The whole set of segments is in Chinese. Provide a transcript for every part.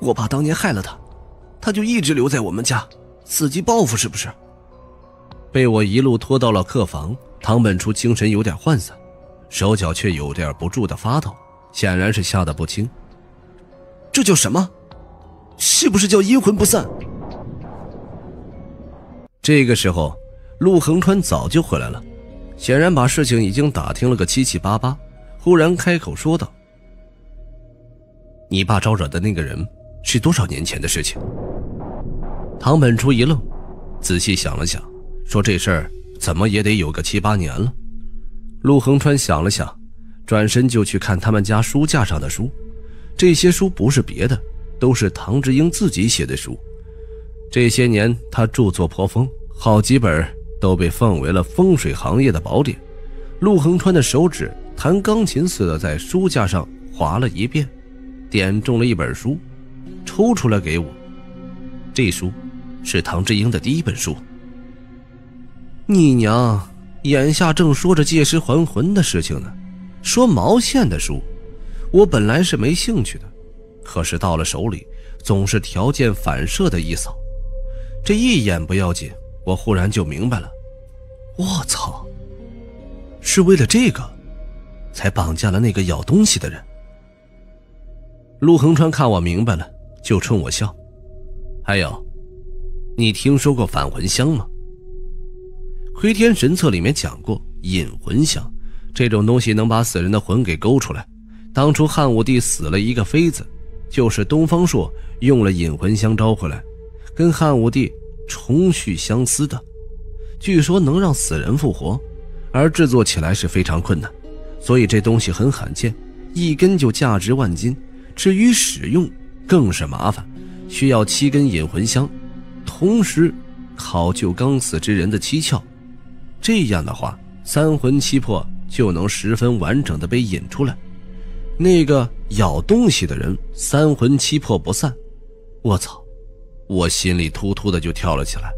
我爸当年害了他，他就一直留在我们家，伺机报复，是不是？被我一路拖到了客房，唐本初精神有点涣散，手脚却有点不住的发抖，显然是吓得不轻。这叫什么？是不是叫阴魂不散？这个时候，陆恒川早就回来了，显然把事情已经打听了个七七八八，忽然开口说道：“你爸招惹的那个人是多少年前的事情？”唐本初一愣，仔细想了想。说这事儿怎么也得有个七八年了。陆恒川想了想，转身就去看他们家书架上的书。这些书不是别的，都是唐志英自己写的书。这些年他著作颇丰，好几本都被奉为了风水行业的宝典。陆恒川的手指弹钢琴似的在书架上划了一遍，点中了一本书，抽出来给我。这书是唐志英的第一本书。你娘，眼下正说着借尸还魂的事情呢，说毛线的书，我本来是没兴趣的，可是到了手里，总是条件反射的一扫，这一眼不要紧，我忽然就明白了，我操，是为了这个，才绑架了那个咬东西的人。陆恒川看我明白了，就冲我笑，还有，你听说过返魂香吗？《窥天神策》里面讲过引魂香，这种东西能把死人的魂给勾出来。当初汉武帝死了一个妃子，就是东方朔用了引魂香招回来，跟汉武帝重续相思的。据说能让死人复活，而制作起来是非常困难，所以这东西很罕见，一根就价值万金。至于使用，更是麻烦，需要七根引魂香，同时考究刚死之人的七窍。这样的话，三魂七魄就能十分完整的被引出来。那个咬东西的人，三魂七魄不散。我操！我心里突突的就跳了起来。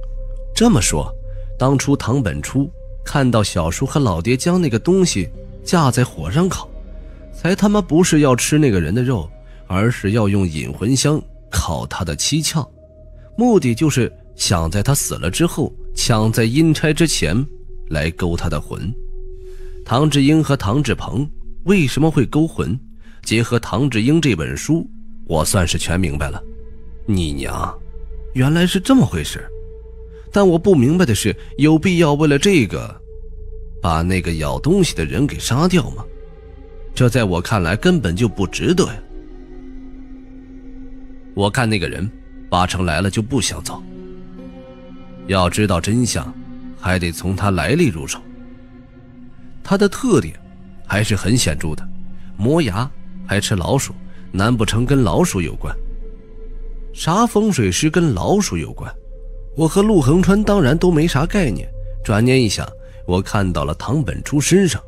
这么说，当初唐本初看到小叔和老爹将那个东西架在火上烤，才他妈不是要吃那个人的肉，而是要用引魂香烤他的七窍，目的就是想在他死了之后，抢在阴差之前。来勾他的魂，唐志英和唐志鹏为什么会勾魂？结合唐志英这本书，我算是全明白了。你娘，原来是这么回事。但我不明白的是，有必要为了这个，把那个咬东西的人给杀掉吗？这在我看来根本就不值得呀。我看那个人，八成来了就不想走。要知道真相。还得从他来历入手。他的特点还是很显著的，磨牙，还吃老鼠，难不成跟老鼠有关？啥风水师跟老鼠有关？我和陆恒川当然都没啥概念。转念一想，我看到了唐本初身上。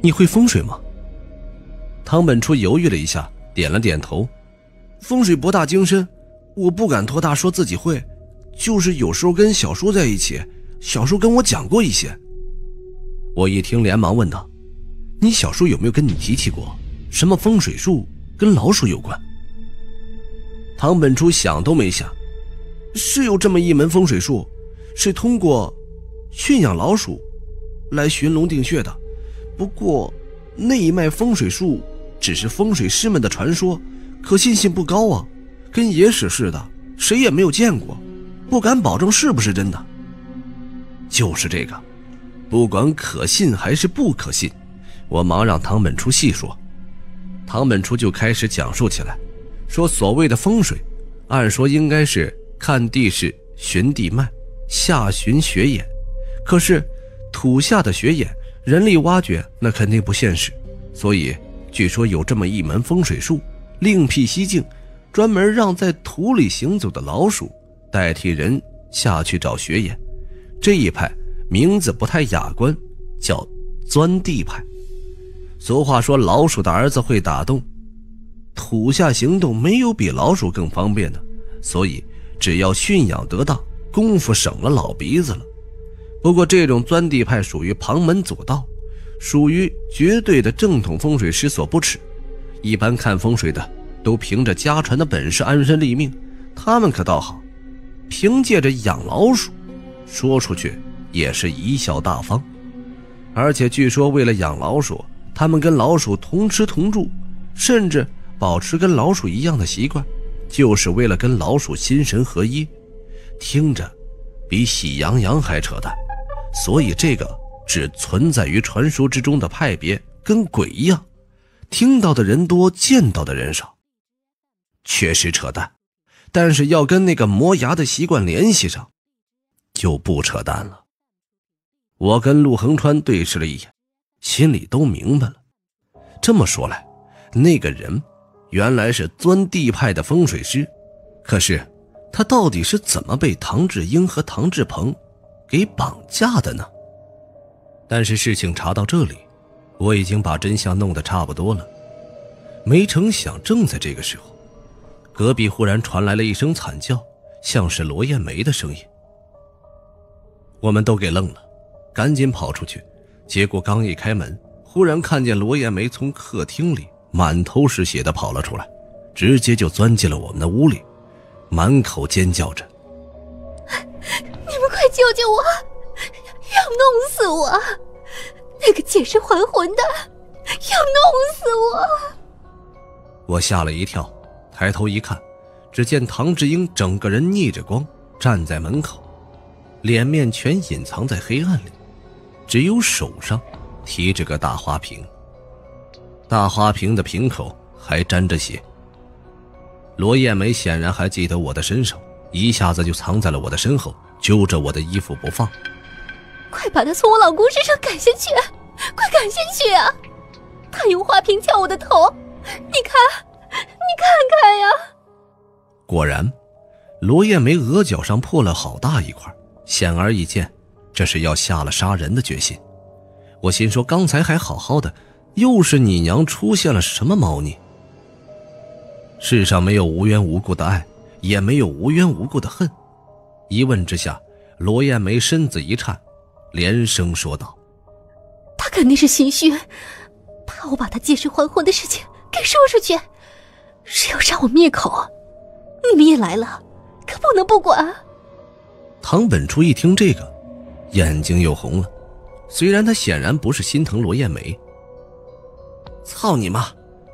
你会风水吗？唐本初犹豫了一下，点了点头。风水博大精深，我不敢托大说自己会。就是有时候跟小叔在一起，小叔跟我讲过一些。我一听，连忙问道：“你小叔有没有跟你提起过什么风水术跟老鼠有关？”唐本初想都没想，是有这么一门风水术，是通过驯养老鼠来寻龙定穴的。不过那一脉风水术只是风水师们的传说，可信性不高啊，跟野史似的，谁也没有见过。不敢保证是不是真的。就是这个，不管可信还是不可信，我忙让唐本初细说。唐本初就开始讲述起来，说所谓的风水，按说应该是看地势寻地脉，下寻穴眼。可是土下的穴眼，人力挖掘那肯定不现实。所以据说有这么一门风水术，另辟蹊径，专门让在土里行走的老鼠。代替人下去找穴眼，这一派名字不太雅观，叫钻地派。俗话说，老鼠的儿子会打洞，土下行动没有比老鼠更方便的，所以只要驯养得当，功夫省了老鼻子了。不过这种钻地派属于旁门左道，属于绝对的正统风水师所不耻，一般看风水的都凭着家传的本事安身立命，他们可倒好，凭借着养老鼠，说出去也是贻笑大方。而且据说为了养老鼠，他们跟老鼠同吃同住，甚至保持跟老鼠一样的习惯，就是为了跟老鼠心神合一。听着，比喜羊羊还扯淡。所以这个只存在于传说之中的派别，跟鬼一样，听到的人多，见到的人少。确实扯淡，但是要跟那个磨牙的习惯联系上，就不扯淡了。我跟陆恒川对视了一眼，心里都明白了。这么说来，那个人原来是钻地派的风水师，可是他到底是怎么被唐志英和唐志鹏给绑架的呢？但是事情查到这里，我已经把真相弄得差不多了。没成想，正在这个时候。隔壁忽然传来了一声惨叫，像是罗艳梅的声音。我们都给愣了，赶紧跑出去。结果刚一开门，忽然看见罗艳梅从客厅里满头是血的跑了出来，直接就钻进了我们的屋里，满口尖叫着：“ 你们快救救我！要弄死我！那个借尸还魂的要弄死我！”我吓了一跳。抬头一看，只见唐志英整个人逆着光站在门口，脸面全隐藏在黑暗里，只有手上提着个大花瓶。大花瓶的瓶口还沾着血。罗艳梅显然还记得我的身手，一下子就藏在了我的身后，揪着我的衣服不放。快把他从我老公身上赶下去！快赶下去啊！他用花瓶敲我的头，你看。你看看呀！果然，罗艳梅额角上破了好大一块，显而易见，这是要下了杀人的决心。我心说，刚才还好好的，又是你娘出现了什么猫腻？世上没有无缘无故的爱，也没有无缘无故的恨。一问之下，罗艳梅身子一颤，连声说道：“他肯定是心虚，怕我把他借尸还魂的事情给说出去。”是要杀我灭口，你们也来了，可不能不管。唐本初一听这个，眼睛又红了。虽然他显然不是心疼罗艳梅。操你妈！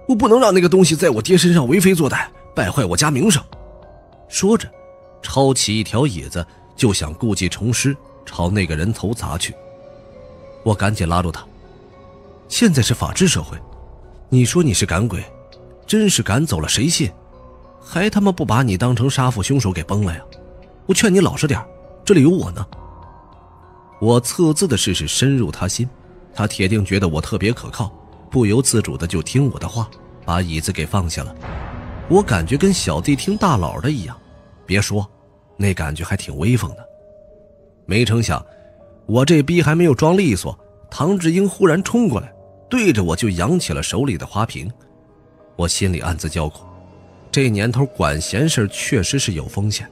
我不能让那个东西在我爹身上为非作歹，败坏我家名声。说着，抄起一条椅子就想故技重施，朝那个人头砸去。我赶紧拉住他。现在是法治社会，你说你是赶鬼？真是赶走了谁信？还他妈不把你当成杀父凶手给崩了呀！我劝你老实点这里有我呢。我测字的事是深入他心，他铁定觉得我特别可靠，不由自主的就听我的话，把椅子给放下了。我感觉跟小弟听大佬的一样，别说，那感觉还挺威风的。没成想，我这逼还没有装利索，唐志英忽然冲过来，对着我就扬起了手里的花瓶。我心里暗自叫苦，这年头管闲事确实是有风险，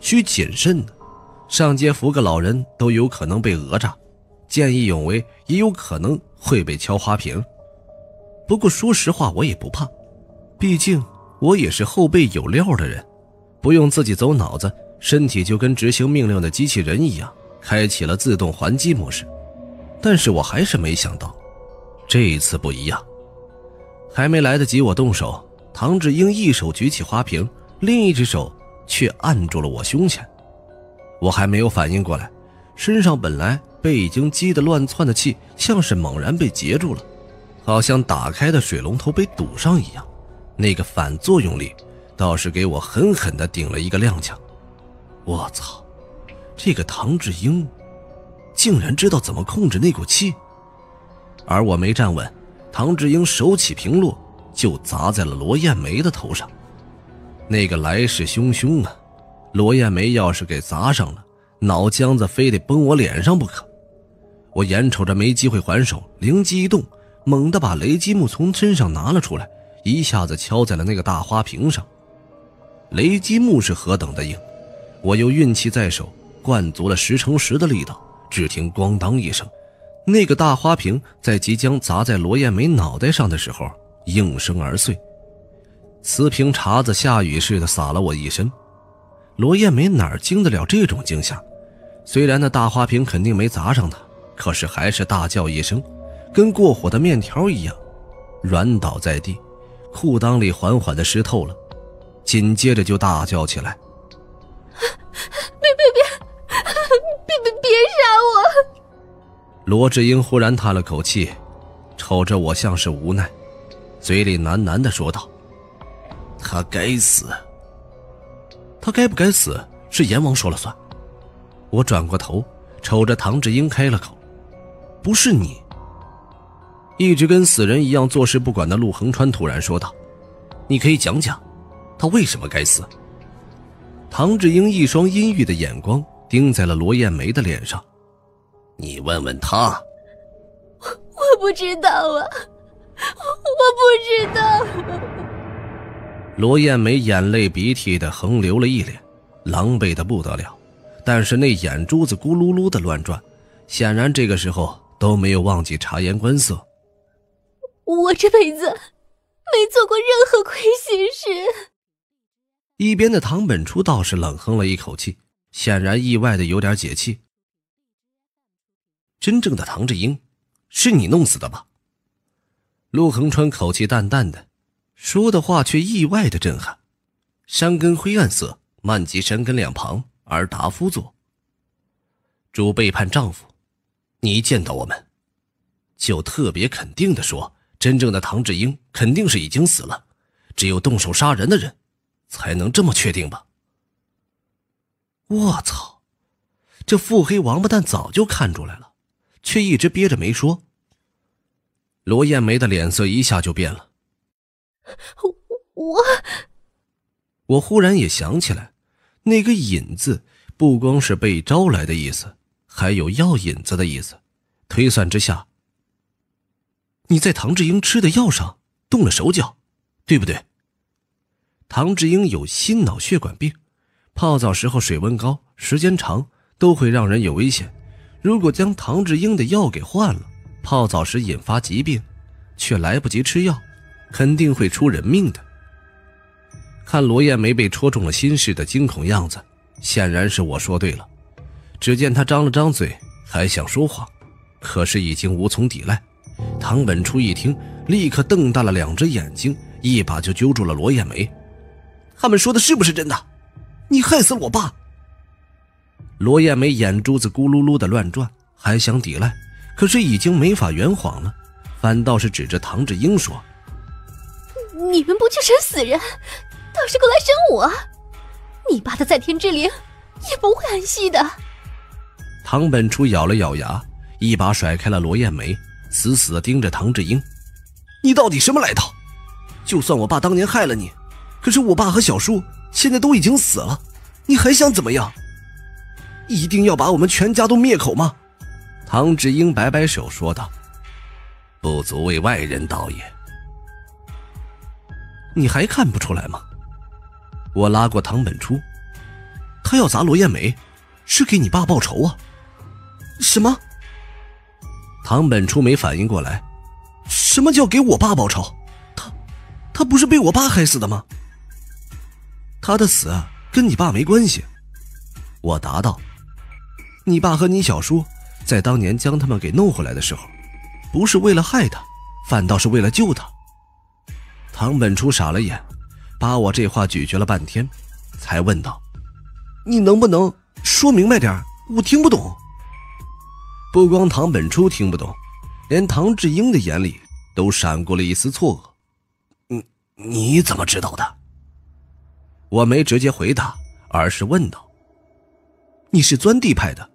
需谨慎的。上街扶个老人都有可能被讹诈，见义勇为也有可能会被敲花瓶。不过说实话，我也不怕，毕竟我也是后背有料的人，不用自己走脑子，身体就跟执行命令的机器人一样，开启了自动还击模式。但是我还是没想到，这一次不一样。还没来得及我动手，唐志英一手举起花瓶，另一只手却按住了我胸前。我还没有反应过来，身上本来被已经激得乱窜的气，像是猛然被截住了，好像打开的水龙头被堵上一样。那个反作用力倒是给我狠狠地顶了一个踉跄。我操，这个唐志英竟然知道怎么控制那股气，而我没站稳。唐志英手起平落，就砸在了罗艳梅的头上。那个来势汹汹啊！罗艳梅要是给砸上了，脑浆子非得崩我脸上不可。我眼瞅着没机会还手，灵机一动，猛地把雷击木从身上拿了出来，一下子敲在了那个大花瓶上。雷击木是何等的硬，我又运气在手，灌足了十成十的力道。只听“咣当”一声。那个大花瓶在即将砸在罗艳梅脑袋上的时候应声而碎，瓷瓶碴子下雨似的洒了我一身。罗艳梅哪经得了这种惊吓？虽然那大花瓶肯定没砸上她，可是还是大叫一声，跟过火的面条一样，软倒在地，裤裆里缓缓的湿透了。紧接着就大叫起来：“别别别，别别别杀我！”罗志英忽然叹了口气，瞅着我像是无奈，嘴里喃喃的说道：“他该死。他该不该死是阎王说了算。”我转过头，瞅着唐志英开了口：“不是你。”一直跟死人一样坐视不管的陆恒川突然说道：“你可以讲讲。”他为什么该死？唐志英一双阴郁的眼光盯在了罗艳梅的脸上。你问问他。我我不知道啊，我不知道。罗艳梅眼泪鼻涕的横流了一脸，狼狈的不得了，但是那眼珠子咕噜噜的乱转，显然这个时候都没有忘记察言观色。我这辈子没做过任何亏心事。一边的唐本初倒是冷哼了一口气，显然意外的有点解气。真正的唐志英，是你弄死的吧？陆恒川口气淡淡的，说的话却意外的震撼。山根灰暗色，漫及山根两旁，而达夫座。主背叛丈夫，你一见到我们，就特别肯定的说，真正的唐志英肯定是已经死了，只有动手杀人的人。才能这么确定吧？我操！这腹黑王八蛋早就看出来了，却一直憋着没说。罗艳梅的脸色一下就变了。我……我忽然也想起来，那个“引”字不光是被招来的意思，还有药引子的意思。推算之下，你在唐志英吃的药上动了手脚，对不对？唐志英有心脑血管病，泡澡时候水温高，时间长都会让人有危险。如果将唐志英的药给换了，泡澡时引发疾病，却来不及吃药，肯定会出人命的。看罗艳梅被戳中了心事的惊恐样子，显然是我说对了。只见她张了张嘴，还想说话，可是已经无从抵赖。唐本初一听，立刻瞪大了两只眼睛，一把就揪住了罗艳梅。他们说的是不是真的？你害死了我爸。罗艳梅眼珠子咕噜噜的乱转，还想抵赖，可是已经没法圆谎了，反倒是指着唐志英说：“你们不去审死人，倒是过来审我。你爸的在天之灵也不会安息的。”唐本初咬了咬牙，一把甩开了罗艳梅，死死的盯着唐志英：“你到底什么来头？就算我爸当年害了你。”可是我爸和小叔现在都已经死了，你还想怎么样？一定要把我们全家都灭口吗？唐志英摆摆手说道：“不足为外人道也。”你还看不出来吗？我拉过唐本初，他要砸罗艳梅，是给你爸报仇啊？什么？唐本初没反应过来，什么叫给我爸报仇？他，他不是被我爸害死的吗？他的死跟你爸没关系，我答道：“你爸和你小叔在当年将他们给弄回来的时候，不是为了害他，反倒是为了救他。”唐本初傻了眼，把我这话咀嚼了半天，才问道：“你能不能说明白点？我听不懂。”不光唐本初听不懂，连唐志英的眼里都闪过了一丝错愕：“你你怎么知道的？”我没直接回答，而是问道：“你是钻地派的？”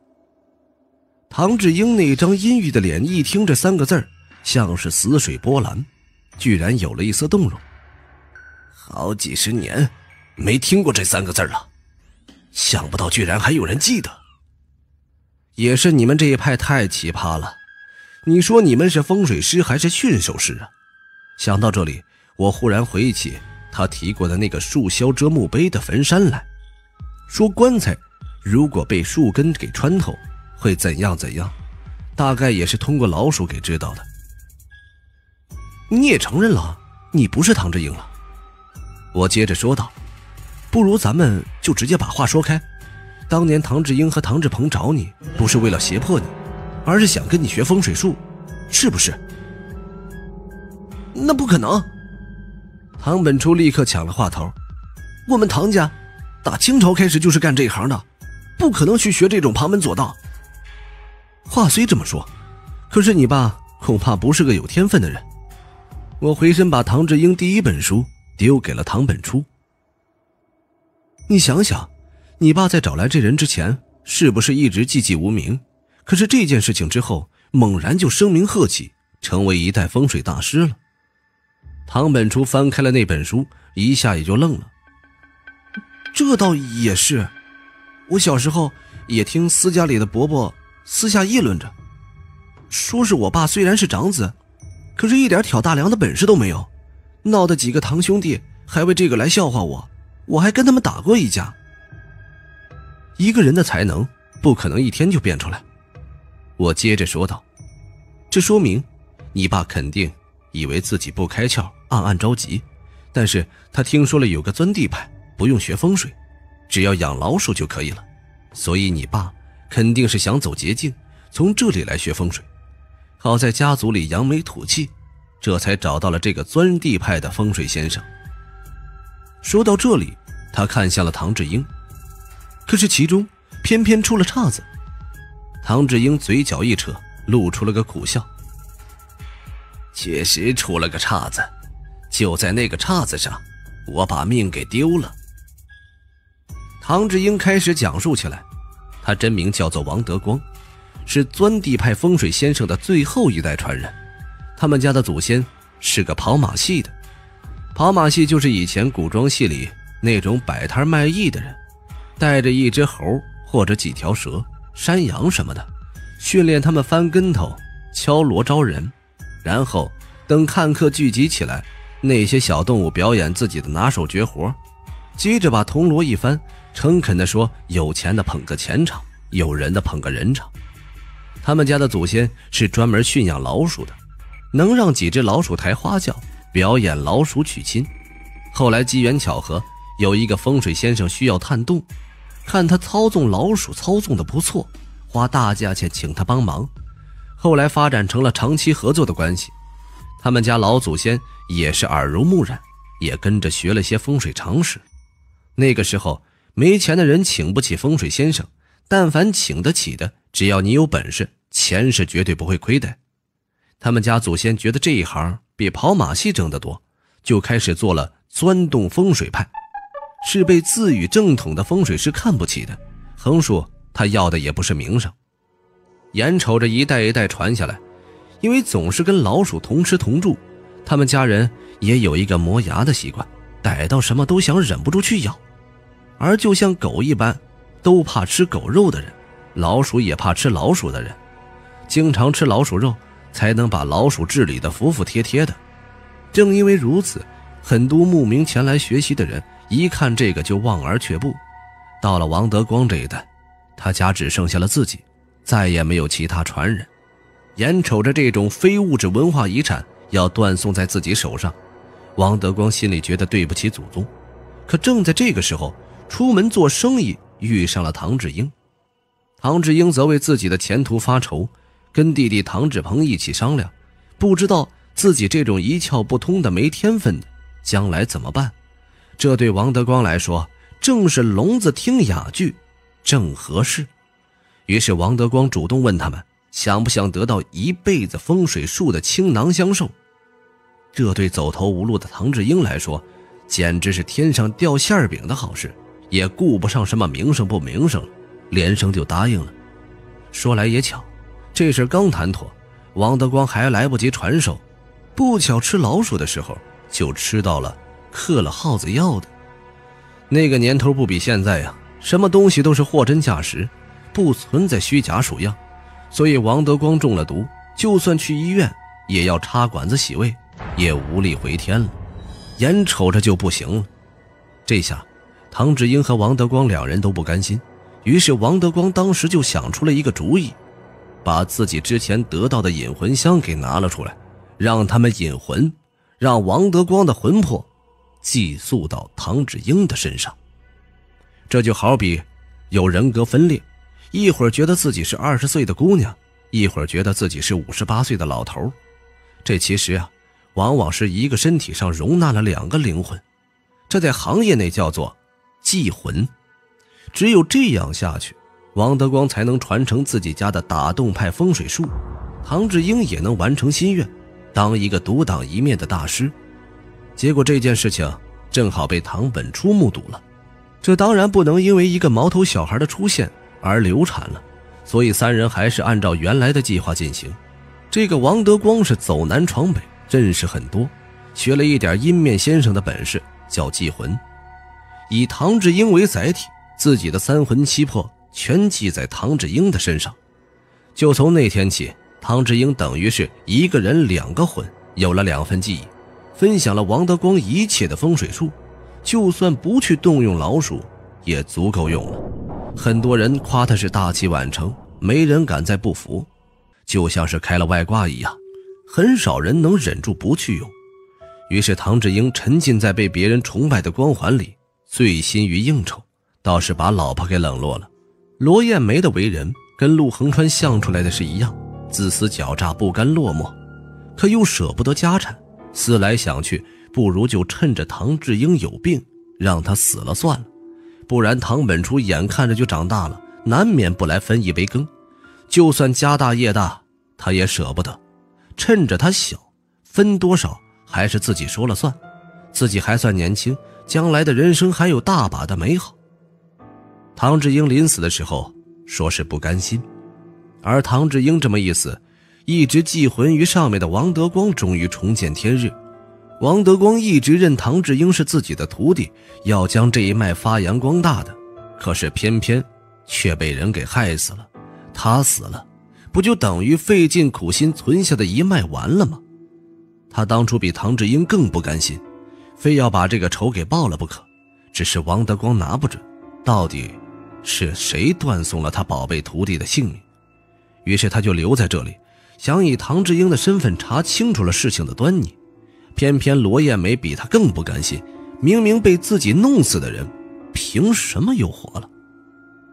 唐志英那张阴郁的脸一听这三个字像是死水波澜，居然有了一丝动容。好几十年没听过这三个字了，想不到居然还有人记得。也是你们这一派太奇葩了，你说你们是风水师还是驯兽师啊？想到这里，我忽然回忆起。他提过的那个树梢遮墓碑的坟山来说，棺材如果被树根给穿透，会怎样怎样？大概也是通过老鼠给知道的。你也承认了，你不是唐志英了？我接着说道：“不如咱们就直接把话说开。当年唐志英和唐志鹏找你，不是为了胁迫你，而是想跟你学风水术，是不是？”那不可能！唐本初立刻抢了话头：“我们唐家，打清朝开始就是干这一行的，不可能去学这种旁门左道。”话虽这么说，可是你爸恐怕不是个有天分的人。我回身把唐志英第一本书。丢给了唐本初。你想想，你爸在找来这人之前，是不是一直寂寂无名？可是这件事情之后，猛然就声名鹤起，成为一代风水大师了。唐本初翻开了那本书，一下也就愣了。这倒也是，我小时候也听私家里的伯伯私下议论着，说是我爸虽然是长子，可是一点挑大梁的本事都没有。闹得几个堂兄弟还为这个来笑话我，我还跟他们打过一架。一个人的才能不可能一天就变出来，我接着说道：“这说明你爸肯定以为自己不开窍，暗暗着急。但是他听说了有个钻地派，不用学风水，只要养老鼠就可以了。所以你爸肯定是想走捷径，从这里来学风水。好在家族里扬眉吐气。”这才找到了这个钻地派的风水先生。说到这里，他看向了唐志英，可是其中偏偏出了岔子。唐志英嘴角一扯，露出了个苦笑。确实出了个岔子，就在那个岔子上，我把命给丢了。唐志英开始讲述起来，他真名叫做王德光，是钻地派风水先生的最后一代传人。他们家的祖先是个跑马戏的，跑马戏就是以前古装戏里那种摆摊卖艺的人，带着一只猴或者几条蛇、山羊什么的，训练他们翻跟头、敲锣招人，然后等看客聚集起来，那些小动物表演自己的拿手绝活，接着把铜锣一翻，诚恳地说：“有钱的捧个钱场，有人的捧个人场。”他们家的祖先是专门驯养老鼠的。能让几只老鼠抬花轿，表演老鼠娶亲。后来机缘巧合，有一个风水先生需要探洞，看他操纵老鼠操纵的不错，花大价钱请他帮忙。后来发展成了长期合作的关系。他们家老祖先也是耳濡目染，也跟着学了些风水常识。那个时候没钱的人请不起风水先生，但凡请得起的，只要你有本事，钱是绝对不会亏的。他们家祖先觉得这一行比跑马戏挣得多，就开始做了钻洞风水派，是被自诩正统的风水师看不起的。横竖他要的也不是名声，眼瞅着一代一代传下来，因为总是跟老鼠同吃同住，他们家人也有一个磨牙的习惯，逮到什么都想忍不住去咬。而就像狗一般，都怕吃狗肉的人，老鼠也怕吃老鼠的人，经常吃老鼠肉。才能把老鼠治理的服服帖帖的。正因为如此，很多慕名前来学习的人一看这个就望而却步。到了王德光这一代，他家只剩下了自己，再也没有其他传人。眼瞅着这种非物质文化遗产要断送在自己手上，王德光心里觉得对不起祖宗。可正在这个时候，出门做生意遇上了唐志英，唐志英则为自己的前途发愁。跟弟弟唐志鹏一起商量，不知道自己这种一窍不通的、没天分的，将来怎么办？这对王德光来说，正是聋子听哑剧，正合适。于是王德光主动问他们，想不想得到一辈子风水术的倾囊相授？这对走投无路的唐志英来说，简直是天上掉馅饼的好事，也顾不上什么名声不名声了，连声就答应了。说来也巧。这事刚谈妥，王德光还来不及传授，不巧吃老鼠的时候就吃到了嗑了耗子药的。那个年头不比现在呀，什么东西都是货真价实，不存在虚假鼠样，所以王德光中了毒，就算去医院也要插管子洗胃，也无力回天了，眼瞅着就不行了。这下，唐志英和王德光两人都不甘心，于是王德光当时就想出了一个主意。把自己之前得到的引魂香给拿了出来，让他们引魂，让王德光的魂魄寄宿到唐志英的身上。这就好比有人格分裂，一会儿觉得自己是二十岁的姑娘，一会儿觉得自己是五十八岁的老头。这其实啊，往往是一个身体上容纳了两个灵魂，这在行业内叫做祭魂。只有这样下去，王德光才能传承自己家的打洞派风水术，唐志英也能完成心愿，当一个独当一面的大师。结果这件事情正好被唐本初目睹了。这当然不能因为一个毛头小孩的出现而流产了，所以三人还是按照原来的计划进行。这个王德光是走南闯北，认识很多，学了一点阴面先生的本事，叫祭魂，以唐志英为载体，自己的三魂七魄全记在唐志英的身上。就从那天起，唐志英等于是一个人两个魂，有了两份记忆，分享了王德光一切的风水术。就算不去动用老鼠，也足够用了。很多人夸他是大器晚成，没人敢再不服，就像是开了外挂一样，很少人能忍住不去用。于是唐志英沉浸在被别人崇拜的光环里，醉心于应酬，倒是把老婆给冷落了。罗艳梅的为人跟陆恒川像出来的是一样，自私狡诈，不甘落寞，可又舍不得家产，思来想去。不如就趁着唐志英有病，让他死了算了，不然唐本初眼看着就长大了，难免不来分一杯羹。就算家大业大，他也舍不得。趁着他小，分多少还是自己说了算。自己还算年轻，将来的人生还有大把的美好。唐志英临死的时候说是不甘心，而唐志英这么一死，一直寄魂于上面的王德光终于重见天日。王德光一直认唐志英是自己的徒弟，要将这一脉发扬光大的，可是偏偏却被人给害死了。他死了，不就等于费尽苦心存下的一脉完了吗？他当初比唐志英更不甘心，非要把这个仇给报了不可。只是王德光拿不准，到底是谁断送了他宝贝徒弟的性命？于是他就留在这里，想以唐志英的身份查清楚了事情的端倪。偏偏罗艳梅比他更不甘心，明明被自己弄死的人，凭什么又活了？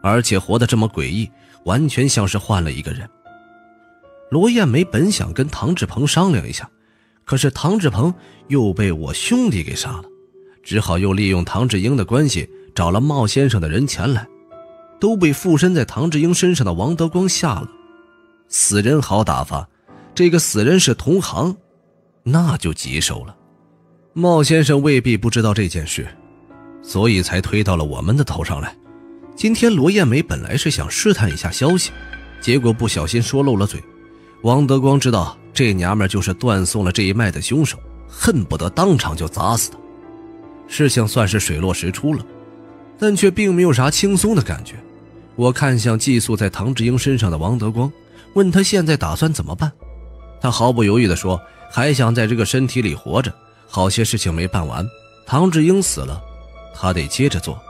而且活得这么诡异，完全像是换了一个人。罗艳梅本想跟唐志鹏商量一下，可是唐志鹏又被我兄弟给杀了，只好又利用唐志英的关系找了茂先生的人前来，都被附身在唐志英身上的王德光吓了。死人好打发，这个死人是同行。那就棘手了，茂先生未必不知道这件事，所以才推到了我们的头上来。今天罗艳梅本来是想试探一下消息，结果不小心说漏了嘴。王德光知道这娘们就是断送了这一脉的凶手，恨不得当场就砸死她。事情算是水落石出了，但却并没有啥轻松的感觉。我看向寄宿在唐志英身上的王德光，问他现在打算怎么办。他毫不犹豫地说。还想在这个身体里活着，好些事情没办完。唐志英死了，他得接着做。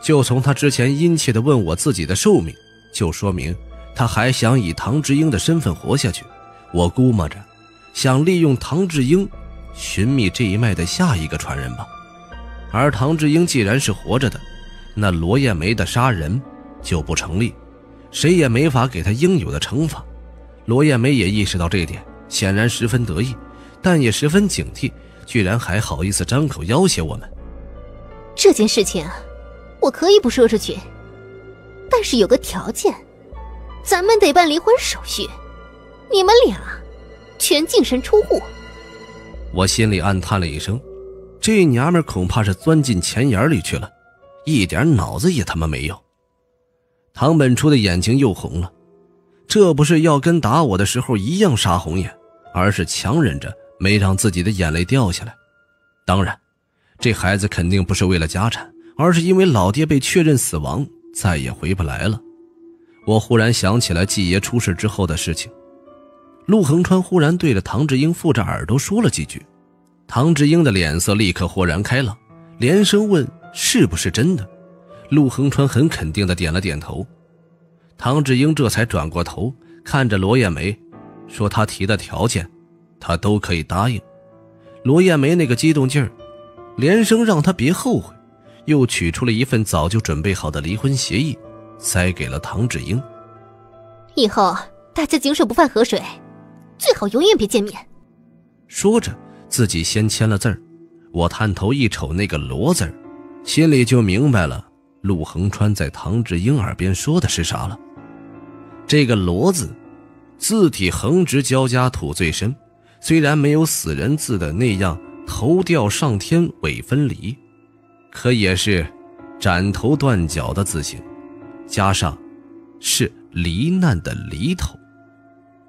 就从他之前殷切地问我自己的寿命，就说明他还想以唐志英的身份活下去。我估摸着，想利用唐志英寻觅这一脉的下一个传人吧。而唐志英既然是活着的，那罗艳梅的杀人就不成立，谁也没法给他应有的惩罚。罗艳梅也意识到这一点。显然十分得意，但也十分警惕，居然还好意思张口要挟我们。这件事情，我可以不说出去，但是有个条件，咱们得办离婚手续，你们俩全净身出户。我心里暗叹了一声，这娘们恐怕是钻进钱眼里去了，一点脑子也他妈没有。唐本初的眼睛又红了，这不是要跟打我的时候一样杀红眼？而是强忍着没让自己的眼泪掉下来。当然，这孩子肯定不是为了家产，而是因为老爹被确认死亡，再也回不来了。我忽然想起来季爷出事之后的事情。陆恒川忽然对着唐志英附着耳朵说了几句，唐志英的脸色立刻豁然开朗，连声问：“是不是真的？”陆恒川很肯定的点了点头。唐志英这才转过头看着罗艳梅。说他提的条件，他都可以答应。罗艳梅那个激动劲儿，连声让他别后悔，又取出了一份早就准备好的离婚协议，塞给了唐志英。以后大家井水不犯河水，最好永远别见面。说着，自己先签了字儿。我探头一瞅那个“罗”字儿，心里就明白了，陆恒川在唐志英耳边说的是啥了。这个“罗”字，字体横直交加，土最深，虽然没有死人字的那样头吊上天尾分离，可也是斩头断脚的字形，加上是罹难的“犁”头，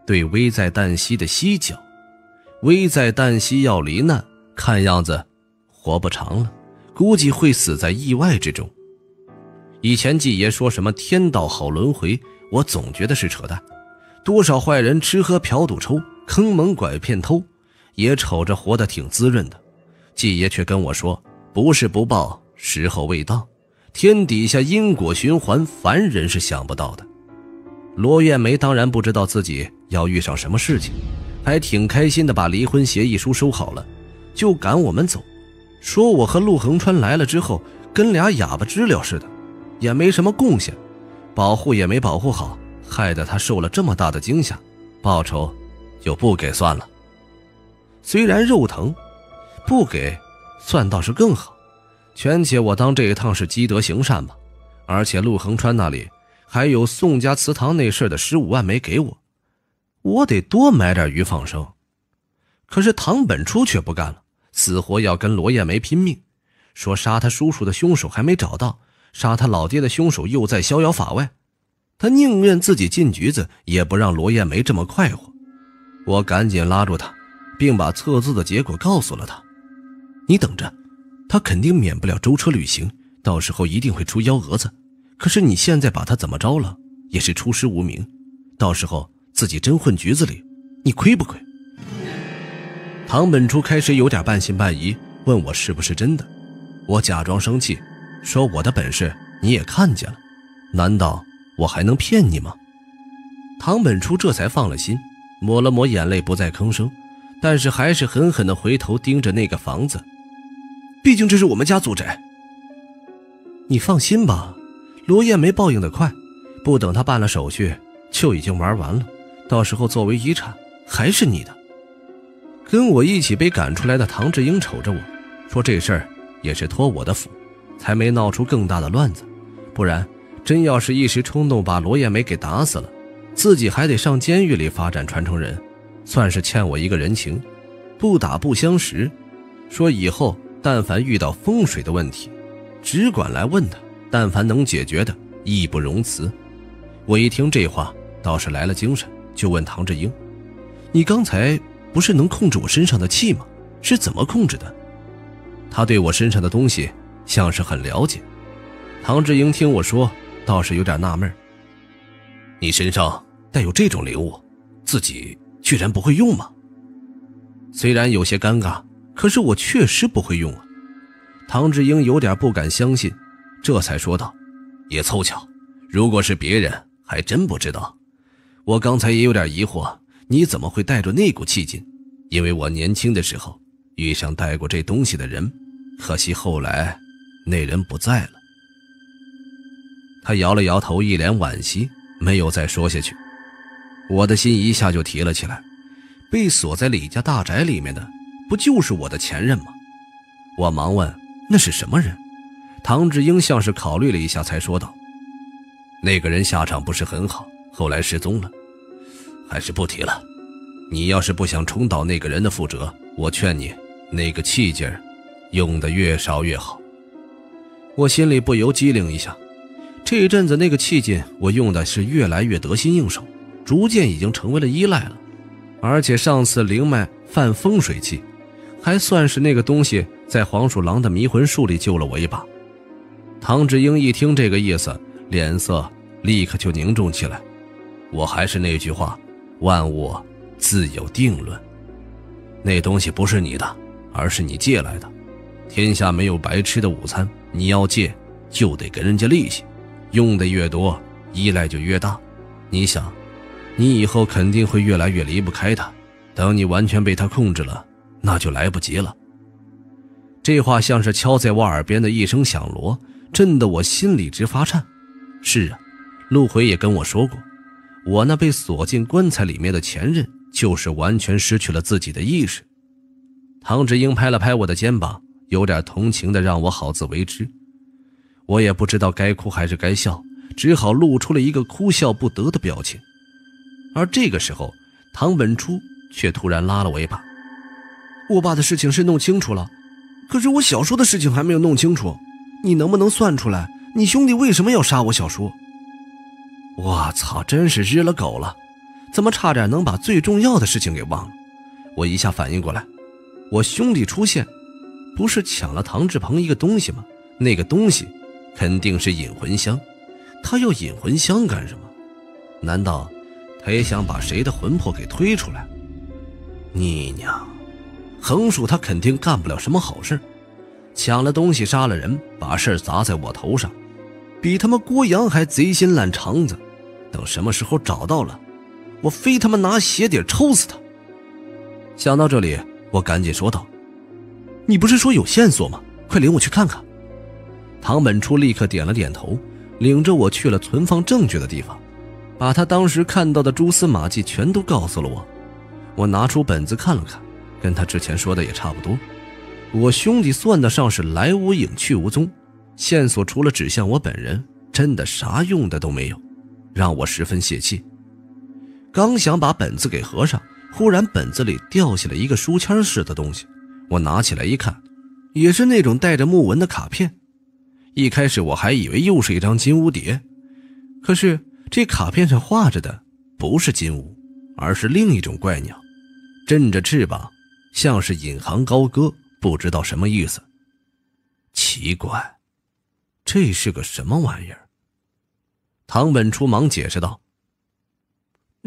对危在旦夕的“夕”角，危在旦夕要罹难，看样子。活不长了，估计会死在意外之中。以前季爷说什么天道好轮回，我总觉得是扯淡。多少坏人吃喝嫖赌抽，坑蒙拐骗偷，也瞅着活得挺滋润的。季爷却跟我说，不是不报，时候未到。天底下因果循环，凡人是想不到的。罗艳梅当然不知道自己要遇上什么事情，还挺开心的，把离婚协议书收好了，就赶我们走。说我和陆恒川来了之后，跟俩哑巴知了似的，也没什么贡献，保护也没保护好，害得他受了这么大的惊吓，报酬就不给算了。虽然肉疼，不给算倒是更好，全且我当这一趟是积德行善吧。而且陆恒川那里还有宋家祠堂那事的十五万没给我，我得多买点鱼放生。可是唐本初却不干了。死活要跟罗艳梅拼命，说杀他叔叔的凶手还没找到，杀他老爹的凶手又在逍遥法外，他宁愿自己进局子，也不让罗艳梅这么快活。我赶紧拉住他，并把测字的结果告诉了他：“你等着，他肯定免不了舟车旅行，到时候一定会出幺蛾子。可是你现在把他怎么着了，也是出师无名，到时候自己真混局子里，你亏不亏？”唐本初开始有点半信半疑，问我是不是真的。我假装生气，说我的本事你也看见了，难道我还能骗你吗？唐本初这才放了心，抹了抹眼泪，不再吭声，但是还是狠狠地回头盯着那个房子。毕竟这是我们家祖宅。你放心吧，罗艳梅报应的快，不等她办了手续，就已经玩完了。到时候作为遗产还是你的。跟我一起被赶出来的唐志英瞅着我说：“这事儿也是托我的福，才没闹出更大的乱子。不然，真要是一时冲动把罗艳梅给打死了，自己还得上监狱里发展传承人，算是欠我一个人情。不打不相识，说以后但凡遇到风水的问题，只管来问他，但凡能解决的，义不容辞。”我一听这话，倒是来了精神，就问唐志英：“你刚才？”不是能控制我身上的气吗？是怎么控制的？他对我身上的东西像是很了解。唐志英听我说，倒是有点纳闷你身上带有这种灵物，自己居然不会用吗？虽然有些尴尬，可是我确实不会用啊。唐志英有点不敢相信，这才说道：“也凑巧，如果是别人，还真不知道。我刚才也有点疑惑。”你怎么会带着那股气劲？因为我年轻的时候遇上带过这东西的人，可惜后来那人不在了。他摇了摇头，一脸惋惜，没有再说下去。我的心一下就提了起来。被锁在李家大宅里面的，不就是我的前任吗？我忙问：“那是什么人？”唐志英像是考虑了一下，才说道：“那个人下场不是很好，后来失踪了。”还是不提了。你要是不想重蹈那个人的覆辙，我劝你，那个气劲儿，用的越少越好。我心里不由机灵一下，这一阵子那个气劲，我用的是越来越得心应手，逐渐已经成为了依赖了。而且上次灵脉犯风水气，还算是那个东西在黄鼠狼的迷魂术里救了我一把。唐志英一听这个意思，脸色立刻就凝重起来。我还是那句话。万物自有定论，那东西不是你的，而是你借来的。天下没有白吃的午餐，你要借就得给人家利息，用的越多，依赖就越大。你想，你以后肯定会越来越离不开它，等你完全被它控制了，那就来不及了。这话像是敲在我耳边的一声响锣，震得我心里直发颤。是啊，陆回也跟我说过，我那被锁进棺材里面的前任，就是完全失去了自己的意识。唐志英拍了拍我的肩膀，有点同情的让我好自为之。我也不知道该哭还是该笑，只好露出了一个哭笑不得的表情。而这个时候，唐本初却突然拉了我一把：“我爸的事情是弄清楚了，可是我小叔的事情还没有弄清楚，你能不能算出来，你兄弟为什么要杀我小叔？”我操，真是日了狗了，怎么差点能把最重要的事情给忘了？我一下反应过来。我兄弟出现，不是抢了唐志鹏一个东西吗？那个东西肯定是引魂香，他要引魂香干什么？难道他也想把谁的魂魄给推出来？你娘！横竖他肯定干不了什么好事，抢了东西杀了人，把事砸在我头上，比他妈郭阳还贼心烂肠子。等什么时候找到了，我非他妈拿鞋底抽死他！想到这里。我赶紧说道：“你不是说有线索吗？快领我去看看。”唐本初立刻点了点头，领着我去了存放证据的地方，把他当时看到的蛛丝马迹全都告诉了我。我拿出本子看了看，跟他之前说的也差不多。我兄弟算得上是来无影去无踪，线索除了指向我本人，真的啥用的都没有，让我十分泄气。刚想把本子给合上。忽然，本子里掉下来一个书签似的东西，我拿起来一看，也是那种带着木纹的卡片。一开始我还以为又是一张金乌蝶，可是这卡片上画着的不是金乌，而是另一种怪鸟，振着翅膀，像是引吭高歌，不知道什么意思。奇怪，这是个什么玩意儿？唐本初忙解释道。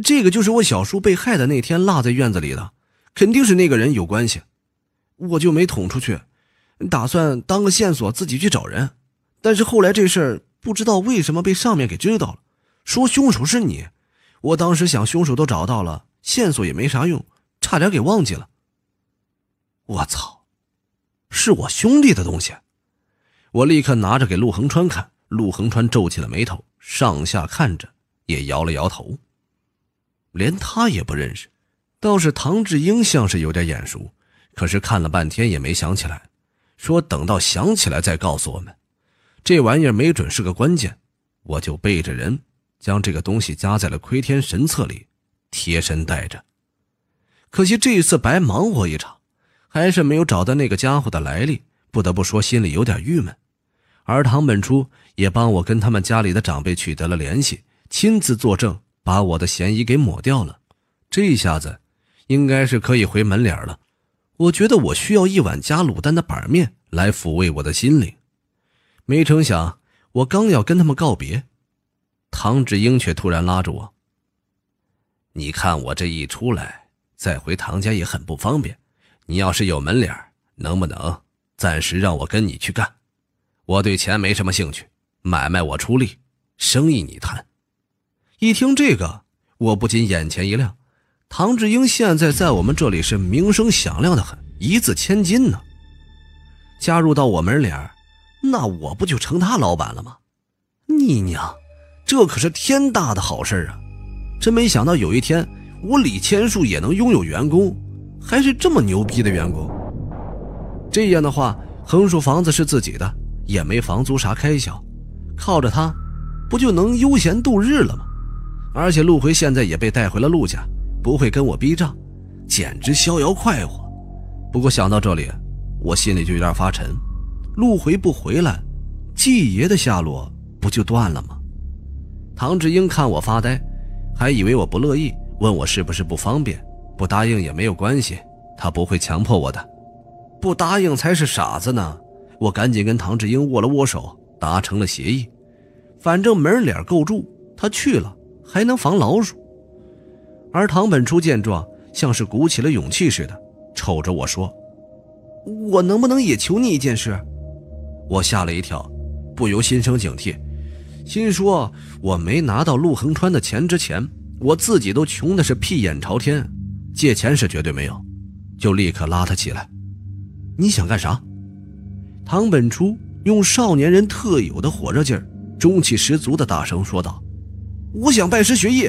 这个就是我小叔被害的那天落在院子里的，肯定是那个人有关系，我就没捅出去，打算当个线索自己去找人。但是后来这事儿不知道为什么被上面给知道了，说凶手是你。我当时想凶手都找到了，线索也没啥用，差点给忘记了。我操，是我兄弟的东西！我立刻拿着给陆恒川看，陆恒川皱起了眉头，上下看着，也摇了摇头。连他也不认识，倒是唐志英像是有点眼熟，可是看了半天也没想起来，说等到想起来再告诉我们。这玩意儿没准是个关键，我就背着人将这个东西夹在了窥天神册里，贴身带着。可惜这一次白忙活一场，还是没有找到那个家伙的来历，不得不说心里有点郁闷。而唐本初也帮我跟他们家里的长辈取得了联系，亲自作证。把我的嫌疑给抹掉了，这下子应该是可以回门脸了。我觉得我需要一碗加卤蛋的板面来抚慰我的心灵。没成想，我刚要跟他们告别，唐志英却突然拉住我：“你看我这一出来，再回唐家也很不方便。你要是有门脸，能不能暂时让我跟你去干？我对钱没什么兴趣，买卖我出力，生意你谈。”一听这个，我不禁眼前一亮。唐志英现在在我们这里是名声响亮的很，一字千金呢。加入到我门脸那我不就成他老板了吗？你娘，这可是天大的好事啊！真没想到有一天我李千树也能拥有员工，还是这么牛逼的员工。这样的话，横竖房子是自己的，也没房租啥开销，靠着他，不就能悠闲度日了吗？而且陆回现在也被带回了陆家，不会跟我逼账，简直逍遥快活。不过想到这里，我心里就有点发沉。陆回不回来，季爷的下落不就断了吗？唐志英看我发呆，还以为我不乐意，问我是不是不方便。不答应也没有关系，他不会强迫我的。不答应才是傻子呢。我赶紧跟唐志英握了握手，达成了协议。反正门脸够住，他去了。还能防老鼠，而唐本初见状，像是鼓起了勇气似的，瞅着我说：“我能不能也求你一件事？”我吓了一跳，不由心生警惕，心说我没拿到陆恒川的钱之前，我自己都穷的是屁眼朝天，借钱是绝对没有，就立刻拉他起来：“你想干啥？”唐本初用少年人特有的火热劲儿，中气十足的大声说道：“我想拜师学艺。”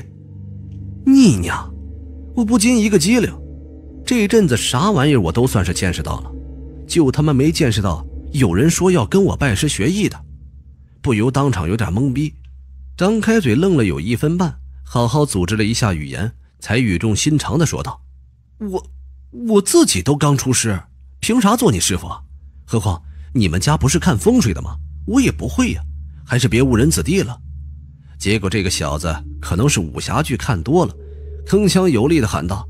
你娘！我不禁一个机灵，这一阵子啥玩意儿我都算是见识到了，就他妈没见识到有人说要跟我拜师学艺的，不由当场有点懵逼，张开嘴愣了有一分半，好好组织了一下语言，才语重心长的说道：“我我自己都刚出师，凭啥做你师傅？何况你们家不是看风水的吗？我也不会呀，还是别误人子弟了。”结果这个小子可能是武侠剧看多了，铿锵有力的喊道：“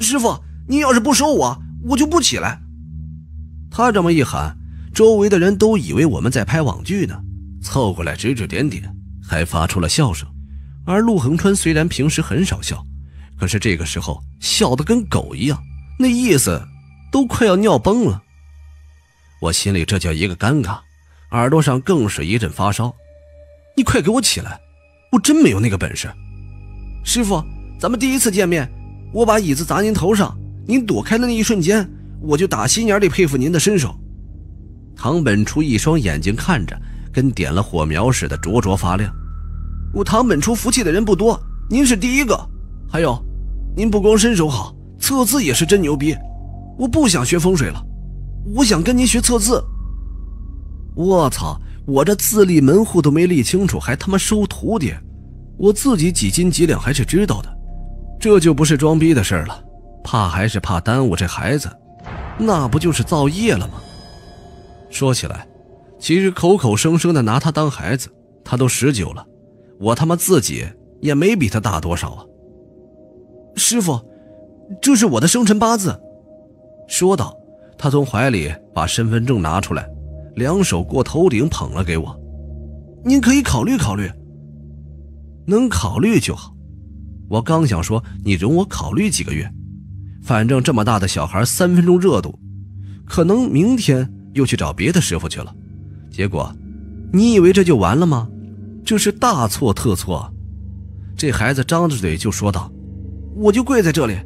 师傅，您要是不收我，我就不起来。”他这么一喊，周围的人都以为我们在拍网剧呢，凑过来指指点点，还发出了笑声。而陆恒川虽然平时很少笑，可是这个时候笑得跟狗一样，那意思都快要尿崩了。我心里这叫一个尴尬，耳朵上更是一阵发烧。你快给我起来！我真没有那个本事，师傅，咱们第一次见面，我把椅子砸您头上，您躲开的那一瞬间，我就打心眼里佩服您的身手。唐本初一双眼睛看着，跟点了火苗似的，灼灼发亮。我唐本初服气的人不多，您是第一个。还有，您不光身手好，测字也是真牛逼。我不想学风水了，我想跟您学测字。我操！我这自立门户都没立清楚，还他妈收徒弟，我自己几斤几两还是知道的，这就不是装逼的事了，怕还是怕耽误这孩子，那不就是造业了吗？说起来，其实口口声声的拿他当孩子，他都十九了，我他妈自己也没比他大多少啊。师傅，这是我的生辰八字，说道，他从怀里把身份证拿出来。两手过头顶捧了给我，您可以考虑考虑。能考虑就好。我刚想说你容我考虑几个月，反正这么大的小孩三分钟热度，可能明天又去找别的师傅去了。结果，你以为这就完了吗？这是大错特错。这孩子张着嘴就说道：“我就跪在这里，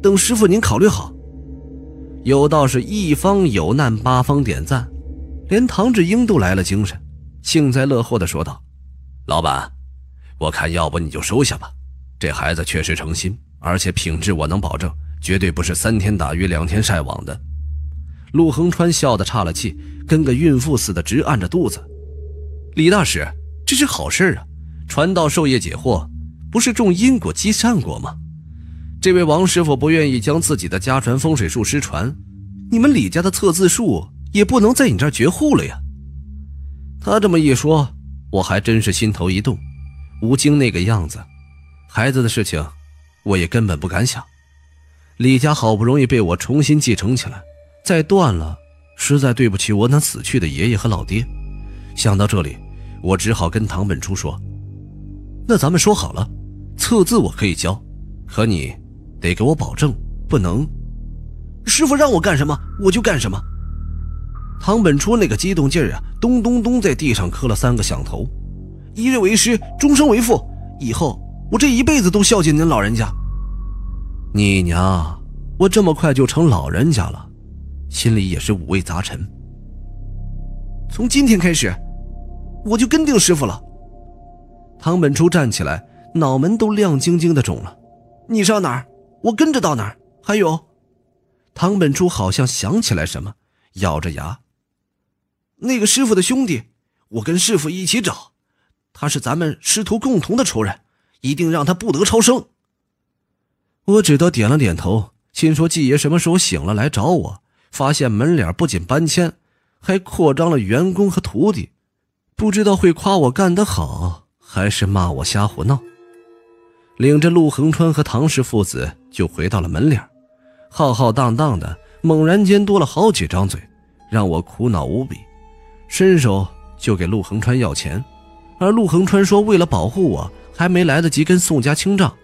等师傅您考虑好。”有道是一方有难八方点赞。连唐志英都来了精神，幸灾乐祸地说道：“老板，我看要不你就收下吧。这孩子确实诚心，而且品质我能保证，绝对不是三天打鱼两天晒网的。”陆恒川笑得岔了气，跟个孕妇似的直按着肚子。李大师，这是好事啊！传道授业解惑，不是种因果积善果吗？这位王师傅不愿意将自己的家传风水术失传，你们李家的测字术。也不能在你这儿绝户了呀。他这么一说，我还真是心头一动。吴京那个样子，孩子的事情，我也根本不敢想。李家好不容易被我重新继承起来，再断了，实在对不起我那死去的爷爷和老爹。想到这里，我只好跟唐本初说：“那咱们说好了，测字我可以教，可你得给我保证，不能。师傅让我干什么，我就干什么。”唐本初那个激动劲儿啊，咚咚咚在地上磕了三个响头。一日为师，终生为父，以后我这一辈子都孝敬您老人家。你娘，我这么快就成老人家了，心里也是五味杂陈。从今天开始，我就跟定师傅了。唐本初站起来，脑门都亮晶晶的肿了。你上哪儿，我跟着到哪儿。还有，唐本初好像想起来什么，咬着牙。那个师傅的兄弟，我跟师傅一起找，他是咱们师徒共同的仇人，一定让他不得超生。我只得点了点头，心说季爷什么时候醒了来找我，发现门脸不仅搬迁，还扩张了员工和徒弟，不知道会夸我干得好，还是骂我瞎胡闹。领着陆恒川和唐氏父子就回到了门脸，浩浩荡荡的，猛然间多了好几张嘴，让我苦恼无比。伸手就给陆恒川要钱，而陆恒川说：“为了保护我，还没来得及跟宋家清账，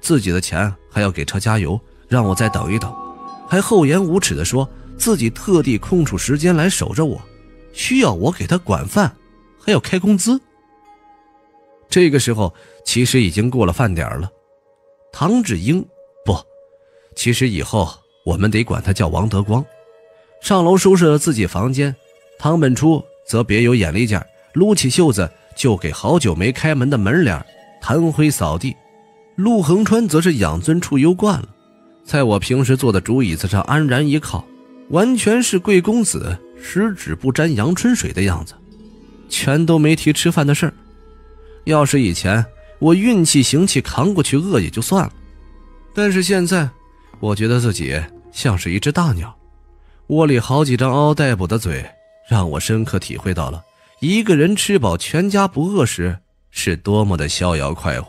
自己的钱还要给车加油，让我再等一等。”还厚颜无耻地说自己特地空出时间来守着我，需要我给他管饭，还要开工资。这个时候其实已经过了饭点了。唐志英，其实以后我们得管他叫王德光，上楼收拾了自己房间。唐本初则别有眼力劲撸起袖子就给好久没开门的门脸弹灰扫地。陆恒川则是养尊处优惯了，在我平时坐的竹椅子上安然一靠，完全是贵公子十指不沾阳春水的样子，全都没提吃饭的事儿。要是以前我运气行气扛过去饿也就算了，但是现在，我觉得自己像是一只大鸟，窝里好几张嗷嗷待哺的嘴，让我深刻体会到了一个人吃饱全家不饿时是多么的逍遥快活。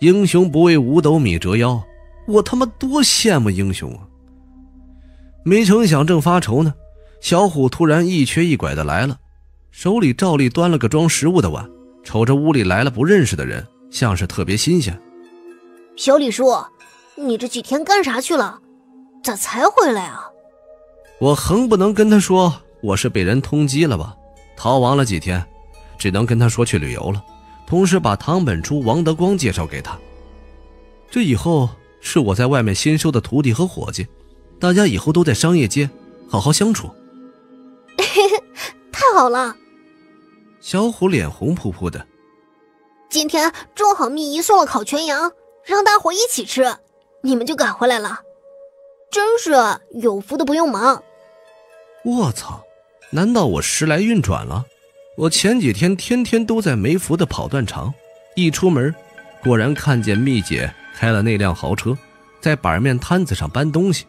英雄不为五斗米折腰，我他妈多羡慕英雄啊！没成想正发愁呢，小虎突然一瘸一拐的来了，手里照例端了个装食物的碗，瞅着屋里来了不认识的人，像是特别新鲜。小李叔，你这几天干啥去了？咋才回来啊？我横不能跟他说我是被人通缉了吧，逃亡了几天，只能跟他说去旅游了。同时把唐本初、王德光介绍给他。这以后是我在外面新收的徒弟和伙计，大家以后都在商业街好好相处。太好了！小虎脸红扑扑的。今天正好蜜姨送了烤全羊，让大伙一起吃，你们就赶回来了，真是有福的不用忙。我操！难道我时来运转了？我前几天天天都在梅福的跑断肠，一出门，果然看见蜜姐开了那辆豪车，在板面摊子上搬东西。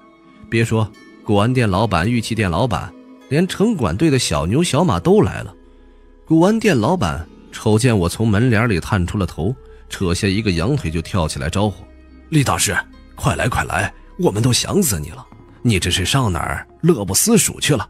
别说古玩店老板、玉器店老板，连城管队的小牛小马都来了。古玩店老板瞅见我从门帘里探出了头，扯下一个羊腿就跳起来招呼：“李大师，快来快来，我们都想死你了！你这是上哪儿乐不思蜀去了？”